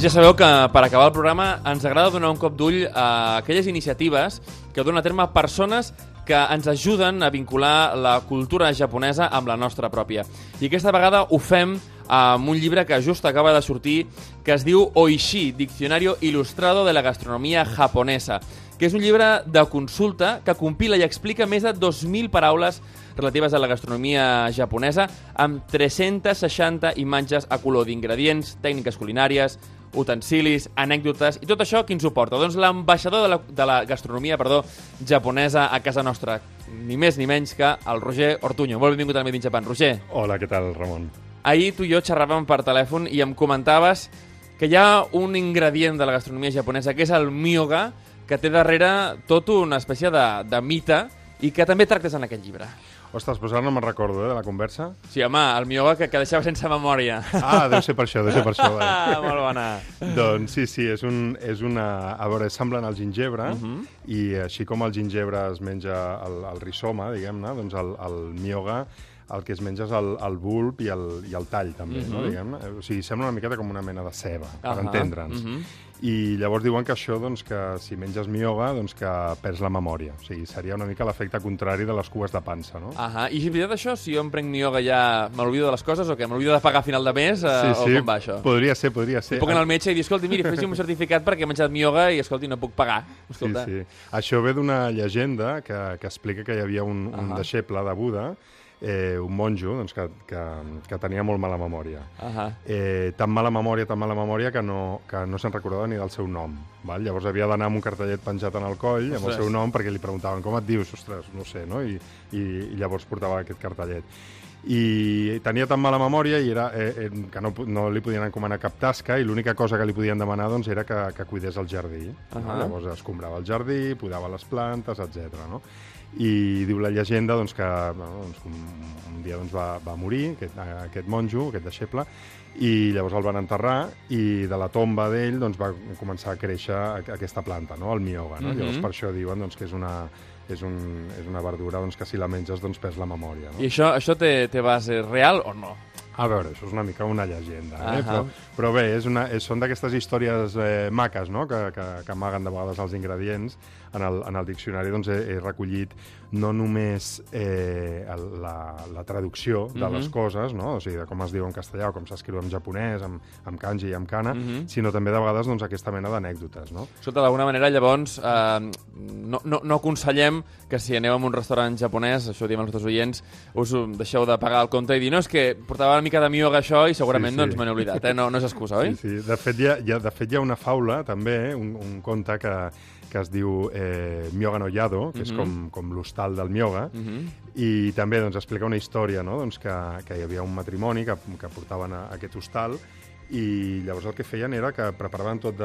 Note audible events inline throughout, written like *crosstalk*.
I ja sabeu que per acabar el programa ens agrada donar un cop d'ull a aquelles iniciatives que donen a terme persones que ens ajuden a vincular la cultura japonesa amb la nostra pròpia. I aquesta vegada ho fem amb un llibre que just acaba de sortir que es diu Oishi, Diccionario Ilustrado de la Gastronomia Japonesa, que és un llibre de consulta que compila i explica més de 2.000 paraules relatives a la gastronomia japonesa amb 360 imatges a color d'ingredients, tècniques culinàries, utensilis, anècdotes i tot això qui ens ho porta? Doncs l'ambaixador de, la, de la gastronomia perdó, japonesa a casa nostra, ni més ni menys que el Roger Ortuño. Molt benvingut al Made in Japan. Roger. Hola, què tal, Ramon? Ahir tu i jo xerràvem per telèfon i em comentaves que hi ha un ingredient de la gastronomia japonesa que és el miyoga, que té darrere tot una espècie de, de mite i que també tractes en aquest llibre. Ostres, doncs ara no me'n recordo, eh, de la conversa. Sí, home, el miyoga que, que deixava sense memòria. Ah, deu ser per això, deu ser per això. *laughs* Ah, molt bona. doncs sí, sí, és, un, és una... A veure, semblen al gingebre, uh Mhm. -huh. i així com el gingebre es menja el, el rizoma, diguem-ne, doncs el, el miyoga el que es menja és el, el bulb i el, i el tall, també, uh -huh. no, Mhm. diguem-ne. O sigui, sembla una miqueta com una mena de ceba, per Ahà, entendre'ns. mhm. I llavors diuen que això, doncs, que si menges miyoga, doncs que perds la memòria. O sigui, seria una mica l'efecte contrari de les cues de pansa, no? Ahà. I és veritat això? Si jo em prenc miyoga ja m'olvido de les coses o què? M'olvido de pagar a final de mes? Eh, sí, sí, O com va això? podria ser, podria ser. Si puc anar al metge i dir, escolti, miri, fes un certificat perquè he menjat miyoga i, escolti, no puc pagar. Sí, Escolta. sí. Això ve d'una llegenda que, que explica que hi havia un, un deixeble de Buda, eh, un monjo, doncs, que, que, que tenia molt mala memòria. Ahà. Eh, tan mala memòria, tan mala memòria, que no, que no se'n recordava ni del seu nom. Val? Llavors havia d'anar amb un cartellet penjat en el coll, amb el Ostres. seu nom, perquè li preguntaven com et dius, ostres, no sé, no? I, i, i llavors portava aquest cartellet. I tenia tan mala memòria i era, eh, eh, que no, no li podien encomanar cap tasca i l'única cosa que li podien demanar doncs, era que, que cuidés el jardí. No? Ahà. Llavors escombrava el jardí, podava les plantes, etc. No? I diu la llegenda doncs, que bueno, doncs, un, un dia doncs, va, va morir aquest, aquest monjo, aquest deixeble, i llavors el van enterrar i de la tomba d'ell doncs, va començar a créixer aquesta planta, no? el miyoga. No? Mhm. Llavors per això diuen doncs, que és una, és, un, és una verdura doncs, que si la menges doncs, perds la memòria. No? I això, això té, té base real o no? A veure, això és una mica una llegenda, eh? Ahà. però, però bé, és una, és, són d'aquestes històries eh, maques no? que, que, que amaguen de vegades els ingredients. En el, en el diccionari doncs, he, he recollit no només eh, el, la, la traducció de Mhm. les coses, no? o sigui, de com es diu en castellà o com s'escriu en japonès, amb, amb kanji i amb kana, Mhm. sinó també de vegades doncs, aquesta mena d'anècdotes. No? Escolta, d'alguna manera, llavors, eh, no, no, no aconsellem que si aneu a un restaurant japonès, això ho diem als nostres oients, us deixeu de pagar el compte i dir, no, és que portava una mica de miyoga això i segurament Sí, sí. doncs me n'he oblidat, eh? no, no és excusa, *laughs* oi? Sí, sí. De fet, hi ha, hi ha, de fet, hi ha una faula, també, un, un conte que, que es diu eh, Myoga no Yado, que és Mhm. com, com l'hostal del Myoga, Mhm. i també doncs, explica una història, no? doncs, que, que hi havia un matrimoni que, que portaven a, a aquest hostal i llavors el que feien era que preparaven tot de,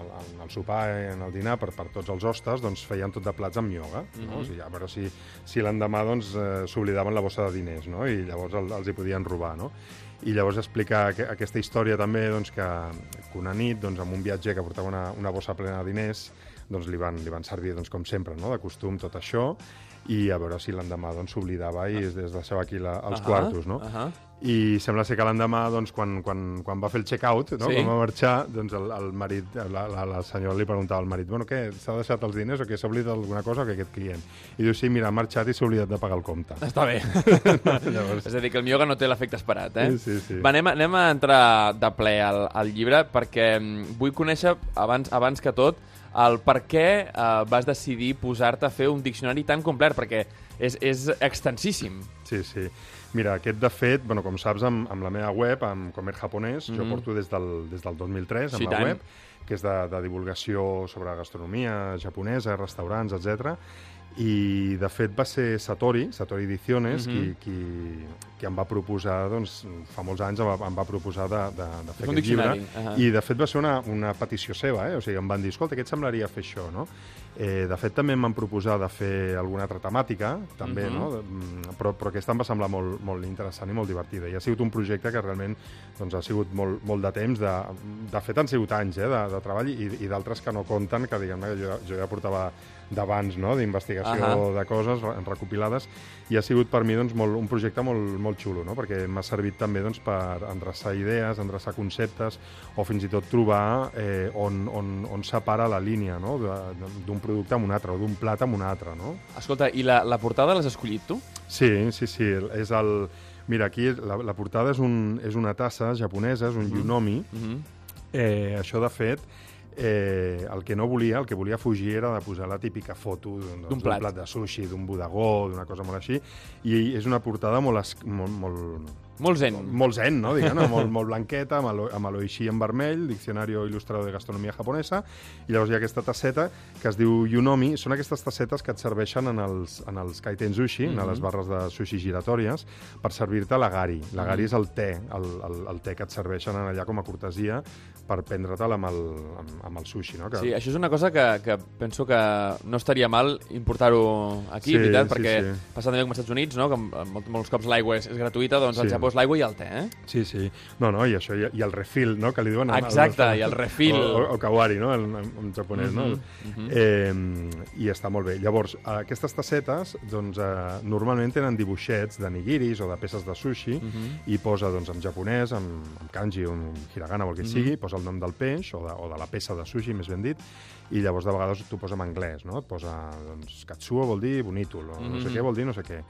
el, el, sopar i en el dinar per, per tots els hostes, doncs feien tot de plats amb mioga, no? Mhm. o sigui, a veure si, si l'endemà doncs, eh, s'oblidaven la bossa de diners, no? i llavors el, els hi podien robar. No? I llavors explica que, aquesta història també doncs, que, que una nit, doncs, amb un viatger que portava una, una bossa plena de diners, doncs, li, van, li van servir, doncs, com sempre, no? de costum tot això, i a veure si l'endemà doncs, s'oblidava i es deixava aquí la, els Ahà, quartos. No? ahà. I sembla ser que l'endemà, doncs, quan, quan, quan va fer el check-out, no? Sí. quan va marxar, doncs el, el marit, la, la, la senyora li preguntava al marit, bueno, què, s'ha deixat els diners o què, s'ha oblidat alguna cosa o què aquest client? I diu, sí, mira, ha marxat i s'ha oblidat de pagar el compte. Està bé. *laughs* Llavors, és a dir, que el miyoga no té l'efecte esperat, eh? Sí, sí, sí. Va, anem, a- anem a entrar de ple al, al llibre perquè mm, vull conèixer, abans, abans que tot, el per què eh, vas decidir posar-te a fer un diccionari tan complet, perquè és, és extensíssim. Sí, sí. Mira, aquest, de fet, bueno, com saps, amb, amb la meva web, amb Comer Japonès, jo Mhm. porto des del, des del 2003 amb Sí, la tant. web, que és de, de divulgació sobre gastronomia japonesa, restaurants, etc. I, de fet, va ser Satori, Satori Ediciones, Mhm. qui, qui, qui em va proposar, doncs, fa molts anys em va, em va proposar de, de, de fer aquest llibre. diccionari, ahà. I, de fet, va ser una, una petició seva, eh? O sigui, em van dir, escolta, què et semblaria fer això, no? Eh, de fet, també em van proposar de fer alguna altra temàtica, també, uh Mhm. -huh. no? Mm, Però, però aquesta em va semblar molt, molt interessant i molt divertida. I ha sigut un projecte que realment doncs, ha sigut molt, molt de temps. De, de fet, han sigut anys eh, de, de treball i, i d'altres que no compten, que diguem-ne que jo, jo ja portava d'abans, no?, d'investigació Ahà. de coses re- recopilades, i ha sigut per mi doncs, molt, un projecte molt, molt xulo, no? perquè m'ha servit també doncs, per endreçar idees, endreçar conceptes, o fins i tot trobar eh, on, on, on separa la línia no? D'un producte amb un altre, o d'un plat amb un altre. No? Escolta, i la, la portada l'has escollit tu? Sí, sí, sí, és el... Mira, aquí la, la portada és, un, és una tassa japonesa, és un Mhm. yunomi. Mm -hmm. Eh, això, de fet, eh, el que no volia, el que volia fugir era de posar la típica foto d'un doncs, plat. plat de sushi, d'un bodegó, d'una cosa molt així, i és una portada molt, es, molt, molt, Molt zen. molt zen, no? Diguem, *laughs* molt, molt blanqueta, amb l'oishi en vermell, Diccionario Il·lustrado de Gastronomia Japonesa, i llavors hi ha aquesta tasseta que es diu Yunomi. Són aquestes tassetes que et serveixen en els, en els kaiten sushi, mm -hmm. Mhm. en les barres de sushi giratòries, per servir-te l'agari. L'agari Mhm. és el te, el, el, el te que et serveixen en allà com a cortesia per prendre-te'l amb, el, amb, amb el sushi, no? Que, Sí, això és una cosa que, que penso que no estaria mal importar-ho aquí, Sí, veritat, sí, perquè sí. passa també com als Estats Units, no? que molts, molts cops l'aigua és, és gratuïta, doncs al Sí. Japó és l'aigua i el te, eh? Sí, sí. No, no, i això, i, i el refill, no?, que li diuen... en- Exacte, en- i el refill. O, o, o kawari, no?, en, en, en japonès, no? Mhm, mhm. Eh, I està molt bé. Llavors, aquestes tassetes, doncs, eh, normalment tenen dibuixets de nigiris o de peces de sushi Mhm. i posa, doncs, en japonès, en, en kanji o en hiragana o el que Mhm. sigui, posa el nom del peix o de, o de la peça de sushi, més ben dit, i llavors de vegades t'ho posa en anglès, no? Et posa, doncs, katsuo vol dir bonítol, o no sé Mhm. què vol dir no sé què.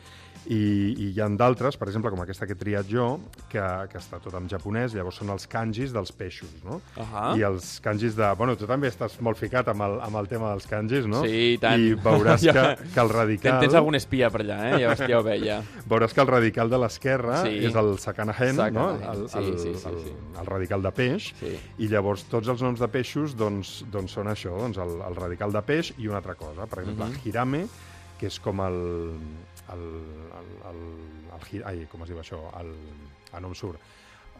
I, i hi ha d'altres, per exemple, com aquesta que he triat jo, que, que està tot en japonès, llavors són els kanjis dels peixos, no? Ahà. I els kanjis de... Bueno, tu també estàs molt ficat amb el, amb el tema dels kanjis, no? Sí, i tant. I veuràs *laughs* que, que el radical... tens algun espia per allà, eh? Ja, ja ho *laughs* veia. Veuràs que el radical de l'esquerra Sí. és el sakanahen, Sakanahen, no? El, sí, el, sí, sí, el, sí. el radical de peix. Sí. I llavors tots els noms de peixos doncs, doncs són això, doncs el, el radical de peix i una altra cosa. Per exemple, Mhm. hirame, que és com el... el, el, el, el, ai, com es diu això? El, ah, no em surt.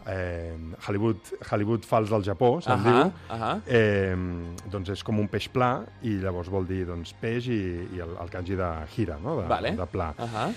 Eh, Hollywood, Hollywood fals del Japó, se'n Ahà, diu. ahà. Eh, doncs és com un peix pla i llavors vol dir doncs, peix i, i el, el kanji de hira, no? de, Vale. de pla. Ahà.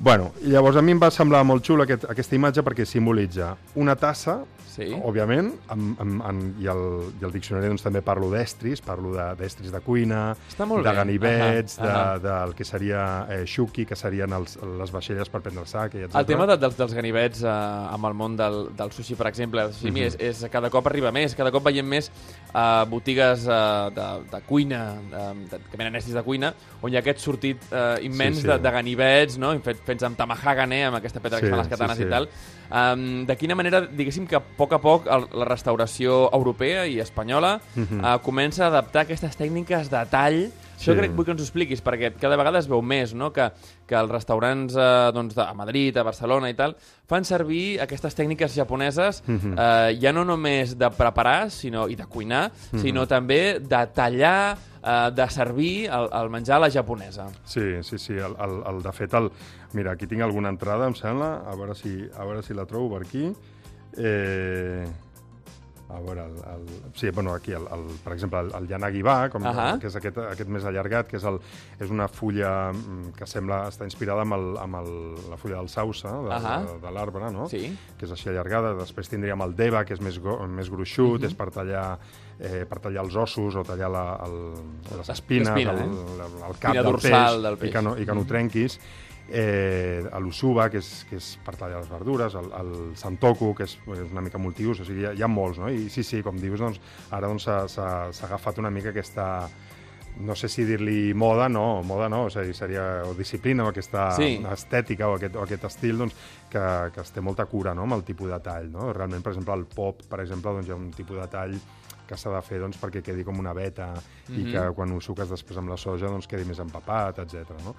Bueno, llavors a mi em va semblar molt xula aquest, aquesta imatge perquè simbolitza una tassa, Sí. òbviament, amb, amb, amb, i, el, i el diccionari doncs, també parlo d'estris, parlo de- d'estris de, cuina, Està molt de bé. ganivets, Ahà, ahà. de, del que seria eh, shuki, que serien els, les vaixelles per prendre el sac, etc. El tema de, dels, dels ganivets eh, amb el món del, del sushi, per exemple, el sashimi, Mhm. és, és cada cop arriba més, cada cop veiem més eh, botigues eh, de, de cuina, eh, de, que venen estris de cuina, on hi ha aquest sortit eh, immens Sí, sí. De, de ganivets, no? fet, fets amb tamahagane, amb aquesta pedra Sí, que fan les sí, katanes sí. i tal. Um, de quina manera, diguéssim que a poc a poc el, la restauració europea i espanyola Mhm. eh, comença a adaptar aquestes tècniques de tall això Sí. crec vull que ens ho expliquis, perquè cada vegada es veu més, no?, que, que els restaurants eh, doncs, de, a Madrid, a Barcelona i tal, fan servir aquestes tècniques japoneses Mhm. eh, ja no només de preparar sinó, i de cuinar, Mhm. sinó també de tallar, eh, de servir el, el menjar a la japonesa. Sí, sí, sí. El, el, el, de fet, el, mira, aquí tinc alguna entrada, em sembla. A veure si, a veure si la trobo per aquí. Eh, a veure, el, el, sí, bueno, aquí, el, el, per exemple, el, el Yanagibá, com, Ahà. que és aquest, aquest més allargat, que és, el, és una fulla mm, que sembla està inspirada amb, el, amb el, la fulla del sausa, de, Ahà. de, de l'arbre, no? Sí. que és així allargada. Després tindríem el deva, que és més, go, més gruixut, Mhm. és per tallar, eh, per tallar els ossos o tallar la, el, les espines, L'espina, el, eh? el, el cap Espina del peix, del peix. i que no, i que no Mhm. trenquis. Eh, l'usuba, que, és, que és per tallar les verdures, el, el santoku, que és, és una mica multiús, o sigui, hi ha, hi ha molts, no? I sí, sí, com dius, doncs, ara doncs, s'ha s'ha agafat una mica aquesta no sé si dir-li moda, no, moda no, o sigui, seria o disciplina o aquesta Sí. estètica o aquest, o aquest estil doncs, que, que es té molta cura no, amb el tipus de tall. No? Realment, per exemple, el pop, per exemple, doncs, hi ha un tipus de tall que s'ha de fer doncs, perquè quedi com una veta i Mhm. que quan ho suques després amb la soja doncs, quedi més empapat, etc. No?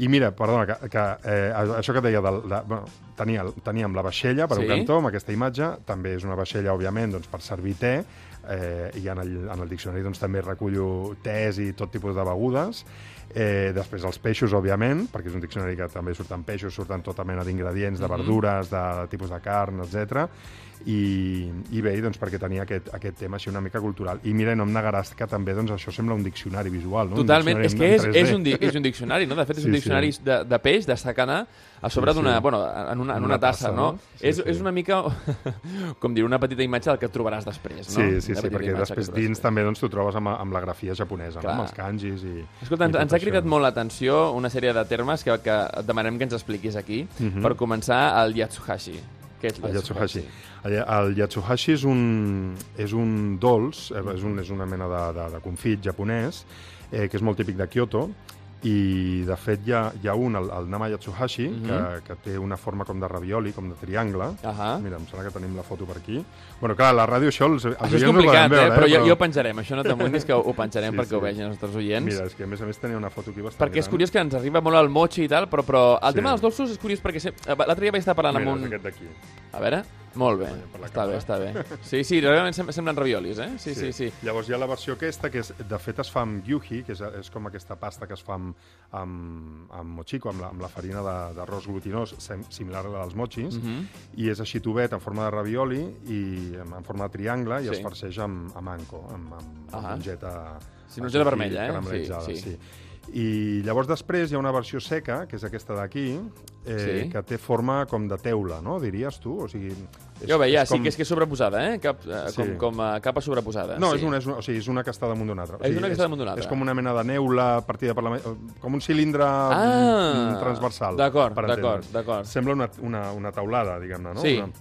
I mira, perdona, que, que eh, això que et deia, del, de, bueno, tenia, teníem la vaixella per Sí. un cantó amb aquesta imatge, també és una vaixella, òbviament, doncs, per servir te, eh, i en el, en el diccionari doncs, també recullo tés i tot tipus de begudes. Eh, després els peixos, òbviament, perquè és un diccionari que també surten peixos, surten tota mena d'ingredients, de Mhm. verdures, de, de tipus de carn, etc. I, i bé, doncs, perquè tenia aquest, aquest tema així una mica cultural. I mira, no em negaràs que també doncs, això sembla un diccionari visual, no? Totalment, un és que és, en 3D. és, un, és un diccionari, no? De fet, és Sí, un sí. diccionari de, de peix, de secana, a sobre Sí, d'una... sí. Bueno, en una, en una tassa, no? Sí, és, sí. és una mica, *laughs* com dir, una petita imatge del que et trobaràs després, no? Sí, sí, Una sí, perquè després dins també doncs, t'ho trobes amb, amb la grafia japonesa, no? Amb els kanjis i... Escolta, i ens, ens ha. Cridat molt l'atenció una sèrie de termes que, que et demanem que ens expliquis aquí. Mhm. Per començar, el Yatsuhashi. Què és El Yatsuhashi. El, el Yatsuhashi és un, és un dolç, eh, és, un, és una mena de, de, de confit japonès, eh, que és molt típic de Kyoto, i de fet hi ha, hi ha un, el, el Nama Yatsuhashi, Mhm. que, que té una forma com de ravioli, com de triangle. Ahà. Mira, em sembla que tenim la foto per aquí. Bueno, clar, la ràdio això els, els Això és no ho complicat, poden veure, eh? Però però... ja ho penjarem. Això no t'amoïnis, que ho, ho penjarem Sí, perquè ho sí. vegin els nostres oients. Mira, és que a més a més tenia una foto aquí bastant perquè és gran. curiós que ens arriba molt el mochi i tal, però, però el Sí. tema dels dolços és curiós perquè se- eh, l'altre dia vaig estar parlant Mira, amb és un... aquest d'aquí. A veure, molt bé, està bé, està bé. Sí, sí, realment sem semblen raviolis, eh? Sí, sí, sí. Llavors hi ha la versió aquesta, que és, de fet es fa amb gyuhi, que és, és com aquesta pasta que es fa amb, amb, amb mochiko, amb la, amb la farina de- d'arròs glutinós, sem, similar a la dels mochis, Mhm. i és així tubet en forma de ravioli i en, forma de triangle i Sí. es farceix amb, amb anco, amb, amb, amb mongeta... Sí, mongeta vermella, eh? Sí, sí. sí. I llavors després hi ha una versió seca, que és aquesta d'aquí, eh, Sí. que té forma com de teula, no? Diries tu? O sigui, és, Jo veia, és sí que és que és sobreposada, eh? Cap, eh, Sí. com, com a capa sobreposada. No, sí. és, una, és, una, o sigui, és una que està damunt d'una altra. O És sigui, una que està damunt d'una altra. És com una mena de neula partida per la... Com un cilindre Ah, mm, transversal. d'acord, d'acord, d'acord. Sembla una, una, una taulada, diguem-ne, no? Sí. Una...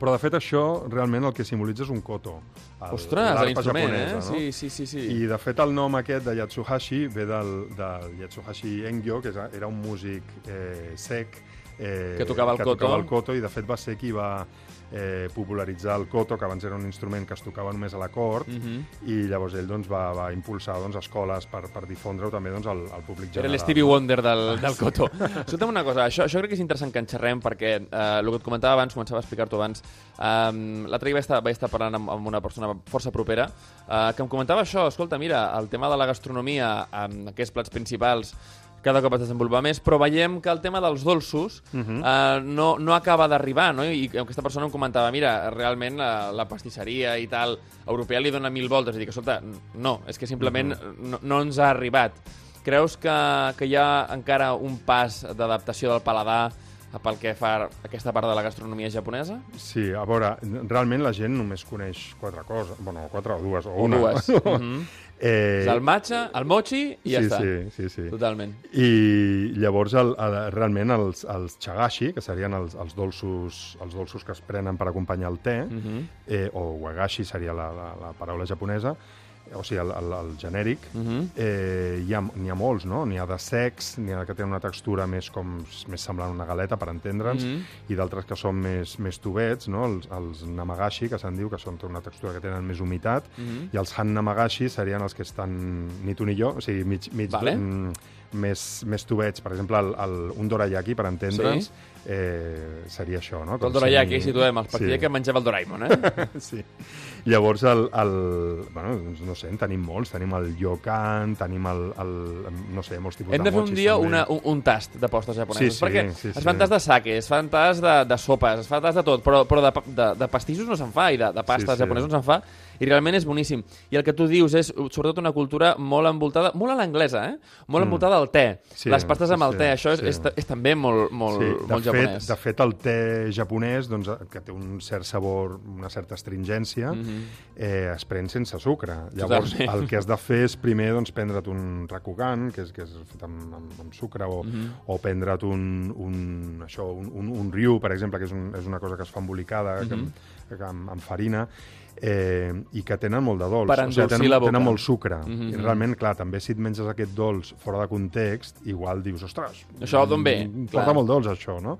Però, de fet, això realment el que simbolitza és un koto. El- Ostres, l'instrument, eh? no? Sí, sí, sí. sí. I, de fet, el nom aquest de Yatsuhashi ve del, del Yatsuhashi Engyo, que era un músic eh, sec eh, Que tocava el que koto. tocava el koto, i de fet va ser qui va eh, popularitzar el koto, que abans era un instrument que es tocava només a la cort, Mhm. i llavors ell doncs, va, va impulsar doncs, escoles per, per difondre-ho també doncs, al, al públic Era general. l'Stevie Wonder del, del Coto. Escolta'm una cosa, això, això crec que és interessant que en xerrem perquè eh, el que et comentava abans, començava a explicar-t'ho abans, eh, l'altre dia vaig estar, vaig estar parlant amb, amb una persona força propera eh, que em comentava això, escolta, mira, el tema de la gastronomia, amb aquests plats principals, cada cop es desenvolupa més, però veiem que el tema dels dolços Mhm. eh, no, no acaba d'arribar, no? I aquesta persona em comentava, mira, realment la, la pastisseria i tal europea li dona mil voltes. I dic, escolta, no, és que simplement Mhm. no, no ens ha arribat. Creus que, que hi ha encara un pas d'adaptació del paladar pel que fa aquesta part de la gastronomia japonesa? Sí, a veure, realment la gent només coneix quatre coses, bueno, quatre o dues, o, O una. dues. Mhm. Eh, el matcha, el mochi i ja sí, està. sí, sí, sí. Totalment. I llavors el, el, realment els, els chagashi, que serien els, els, dolços, els dolços que es prenen per acompanyar el te, Mhm. eh, o wagashi seria la, la, la paraula japonesa, o sigui, el, el, el genèric, Mhm. eh, hi ha- n'hi ha, molts, no? N'hi ha de secs, n'hi ha que tenen una textura més, com, més semblant a una galeta, per entendre'ns, Mhm. i d'altres que són més, més tubets, no? els, els namagashi, que se'n diu, que són una textura que tenen més humitat, Mhm. i els han namagashi serien els que estan ni tu ni jo, o sigui, mig, mig Vale. mm, més, més tubets. Per exemple, el, el, un dorayaki, per entendre'ns, Sí. eh, seria això, no? El Com dorayaki, semi- situem, els partits Sí. que menjava el Doraemon, eh? *laughs* sí. Llavors, el, el, bueno, doncs no sé, en tenim molts. Tenim el yokan, tenim el, el no sé, molts tipus Hem de de fer un dia també. una, un, un tast de postres japonesos, Sí, sí, perquè sí, es sí. fan tast de sake, es fan tast de, de sopes, es fa tast de tot, però, però de, de, de pastissos no se'n fa, i de, de pastes Sí, sí. japonesos no se'n fa, i realment és boníssim. I el que tu dius és, sobretot, una cultura molt envoltada, molt a l'anglesa, eh? Molt envoltada al te. Sí, Les pastes sí, amb el sí, te, això és, sí. és, és també molt, molt, Sí, de, molt fet, japonès. de fet, el te japonès, doncs, que té un cert sabor, una certa astringència, Mhm. eh, es pren sense sucre. Llavors, Totalment. el que has de fer és primer doncs, prendre't un rakugan, que és, que és fet amb, amb, amb sucre, o, Mhm. o prendre't un, un, això, un, un, un riu, per exemple, que és, un, és una cosa que es fa embolicada, que, Mhm. que, amb, amb farina, eh, i que tenen molt de dolç. Per o sigui, tenen, la boca. tenen molt sucre. Mhm. I realment, clar, també si et menges aquest dolç fora de context, igual dius, ostres, Això d'on ve? mm, Clar. Porta molt dolç, això, no?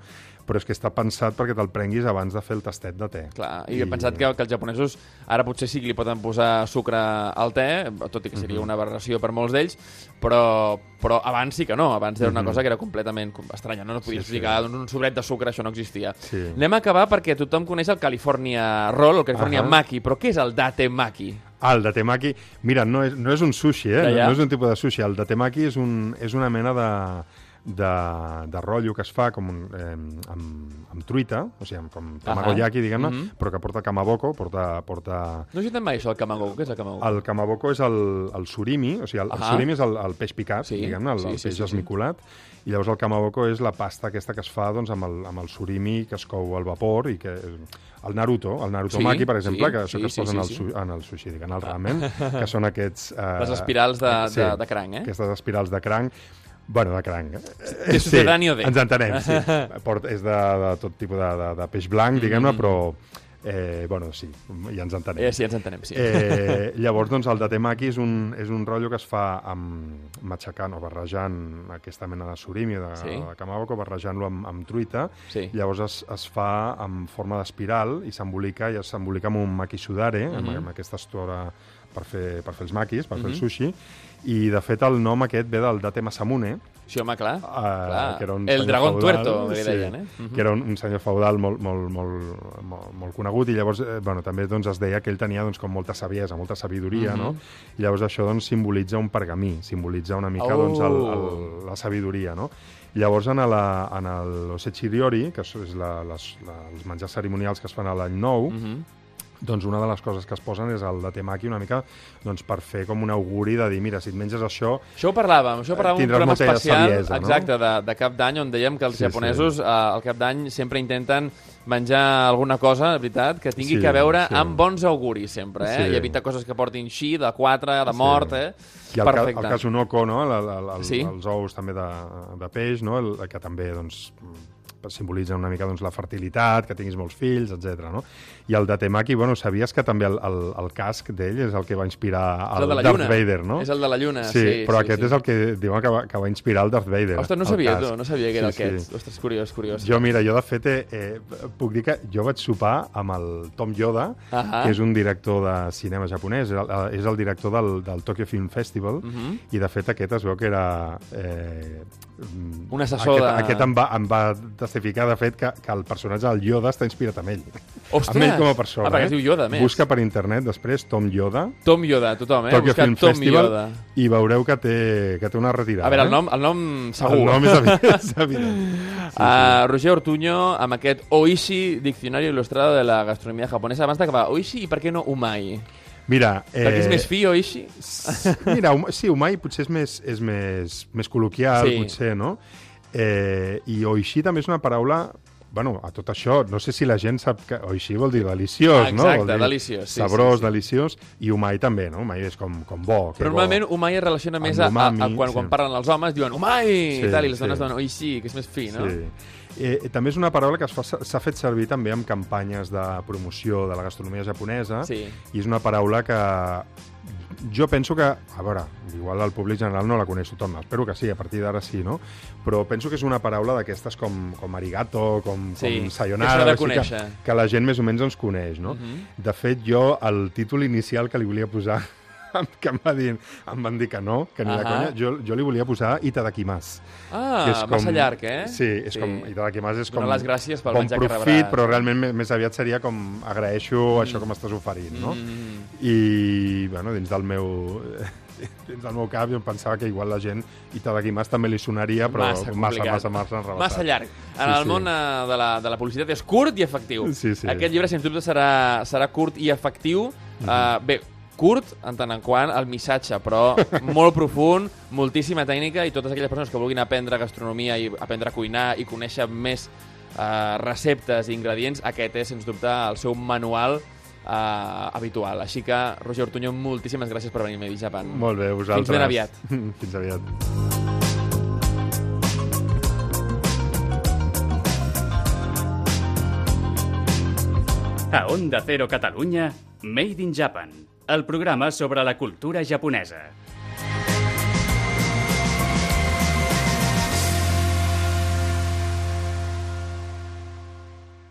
Però és que està pensat perquè te'l prenguis abans de fer el tastet de te. Clar, i he pensat que, que els japonesos ara potser sí que li poden posar sucre al te, tot i que seria una aberració per molts d'ells, però, però abans sí que no, abans era una Mhm. cosa que era completament com- estranya, no? No podies Sí, sí. ficar un sobret de sucre, això no existia. Sí. Anem a acabar perquè tothom coneix el California Roll, el California Ahà. Maki, però què és el Date Maki? Ah, el de temaki... Mira, no és, no és un sushi, eh? Ja. No és un tipus de sushi. El de temaki és, un, és una mena de, de, de rotllo que es fa com un, eh, amb, amb truita, o sigui, amb, com tamagoyaki, diguem-ne, Mhm. però que porta kamaboko, porta, porta... No he sentit mai això, el kamagoko. Què és el kamagoko? El kamaboko és el, el surimi, o sigui, el, el Ahà. surimi és el, el peix picat, Sí, diguem-ne, el, sí, el sí, peix sí, sí. esmicolat, i llavors el kamaboko és la pasta aquesta que es fa doncs, amb, el, amb el surimi que es cou al vapor i que... El Naruto, el Naruto Sí, Maki, per exemple, sí, que això sí, que es sí, posa sí, en, el, sí. en el sushi, dic, en el ramen, que són aquests... *laughs* Eh, Les espirals de, de, de cranc, eh? Aquestes espirals de cranc. Bueno, de cranc. De sucedáneo de. Ens entenem, sí. *laughs* Port, és de, de tot tipus de, de, de peix blanc, diguem-ne, Mm. però... Eh, bueno, sí, ja ens entenem. Eh, sí, ens entenem, sí. Eh, llavors, doncs, el de temaki és un, és un rotllo que es fa amb matxacant o barrejant aquesta mena de surimi o de, Sí. de kamaboko, barrejant-lo amb, amb truita. Sí. Llavors es, es fa en forma d'espiral i s'embolica i s'embolica amb un maki sudare, amb, Mhm. amb aquesta estora per fer, per fer els makis, per fer Mhm. el sushi, i de fet el nom aquest ve del Date Masamune, Sí, home, clar. eh, clar. que era un el dragón feudal, tuerto, sí, deien, eh? Mhm. que era un, un senyor feudal molt, molt, molt, molt, molt conegut i llavors eh, bueno, també doncs, es deia que ell tenia doncs, com molta saviesa, molta sabidoria, Mhm. no? I llavors això doncs, simbolitza un pergamí, simbolitza una mica Oh. doncs, el, el, la sabidoria, no? Llavors, en, la, en el Osechiriori, que és la, les, la, els menjars cerimonials que es fan a l'any nou, Mhm. Doncs una de les coses que es posen és el de temaki una mica doncs, per fer com un auguri de dir, mira, si et menges això, Això ho parlàvem, això ho parlàvem en un programa especial, saviesa, no? exacte, de, de cap d'any, on dèiem que els Sí, japonesos sí. eh, al cap d'any sempre intenten menjar alguna cosa, de veritat, que tingui Sí, que veure sí. amb bons auguris sempre, eh? Sí. I evitar coses que portin xi, de 4, de Sí. mort, eh? I el, Perfecte. el kasunoko, no? El, el, el, Sí. els ous també de, de peix, no? el, que també doncs, simbolitzen una mica doncs, la fertilitat, que tinguis molts fills, etc. No? I el de Temaki, bueno, sabies que també el, el, el casc d'ell és el que va inspirar el el Darth lluna. Vader, no? És el de la lluna, sí, sí. però sí, aquest sí. és el que diuen que va, que va inspirar el Darth Vader. Ostres, no sabia, tu, no sabia que era Sí, aquest. sí. Ostres, curiós, curiós. Jo, mira, jo de fet eh, eh, puc dir que jo vaig sopar amb el Tom Yoda, Ahà. que és un director de cinema japonès, és el, és el director del, del Tokyo Film Festival, Mhm. i de fet aquest es veu que era... Eh, Un assessor aquest, de- Aquest em va, em va testificar, de fet, que, que el personatge del Yoda està inspirat en ell. Ostres! Amb ell com a persona. Ah, perquè eh? es diu Yoda, més. Busca per internet després Tom Yoda, Tom Yoda, tothom, eh? Tokyo Buscar Film Tom Festival, Yoda. i veureu que té, que té una retirada. A veure, el eh? nom, el nom segur. El nom és evident. *laughs* És evident. Sí, Uh, Roger Ortuño, amb aquest Oishi, Diccionari Il·lustrado de la Gastronomia Japonesa. Abans d'acabar, Oishi i per què no Umai? Mira, eh, Perquè és més fi, Oishi? Mira, um, sí, Umai potser és més, és més, més col·loquial, Sí. potser, no? Eh, I Oishi també és una paraula bueno, a tot això, no sé si la gent sap que oishi vol dir deliciós, Ah, no? exacte, Vol dir deliciós, sí, Sabrós, sí, sí. deliciós, i umai també, no? Umai és com, com bo, Però normalment Umai es relaciona més a, a, a quan, sí. quan parlen els homes, diuen Umai! Sí, i tal, i les sí. dones diuen Oishi, que és més fi, no? Sí. Eh, també és una paraula que s'ha fet servir també en campanyes de promoció de la gastronomia japonesa Sí. i és una paraula que jo penso que, a veure, igual el públic general no la coneix tothom, espero que sí, a partir d'ara sí, no? Però penso que és una paraula d'aquestes com, com arigato, com, Sí, com que sayonara, conèixer. que, que la gent més o menys ens coneix, no? Mhm. De fet, jo, el títol inicial que li volia posar que em, va dir, em van dir que no, que ni de Ahà. conya, jo, jo li volia posar Itadakimasu. Ah, que és com, massa llarg, eh? Sí, és com, Itadakimasu és com, Donar les gràcies pel bon menjar que profit, rebràs. però realment més, aviat seria com agraeixo això que m'estàs oferint, no? Mm. I, bueno, dins del meu *laughs* dins del meu cap jo em pensava que igual la gent Itadakimasu també li sonaria, però Massa massa, massa, massa enrebaçat. Massa llarg. En Sí, el sí. món eh, de, la, de la publicitat és curt i efectiu. Sí, sí. Aquest llibre, sens dubte, serà, serà curt i efectiu. Uh, bé, curt, en tant en quant el missatge, però *laughs* molt profund, moltíssima tècnica, i totes aquelles persones que vulguin aprendre gastronomia i aprendre a cuinar i conèixer més uh, receptes i ingredients, aquest és, sens dubte, el seu manual uh, habitual. Així que, Roger Ortuño, moltíssimes gràcies per venir a Medi Japan. Molt bé, vosaltres. Fins ben aviat. *laughs* Fins aviat. A Onda Cero Catalunya, Made in Japan, el programa sobre la cultura japonesa.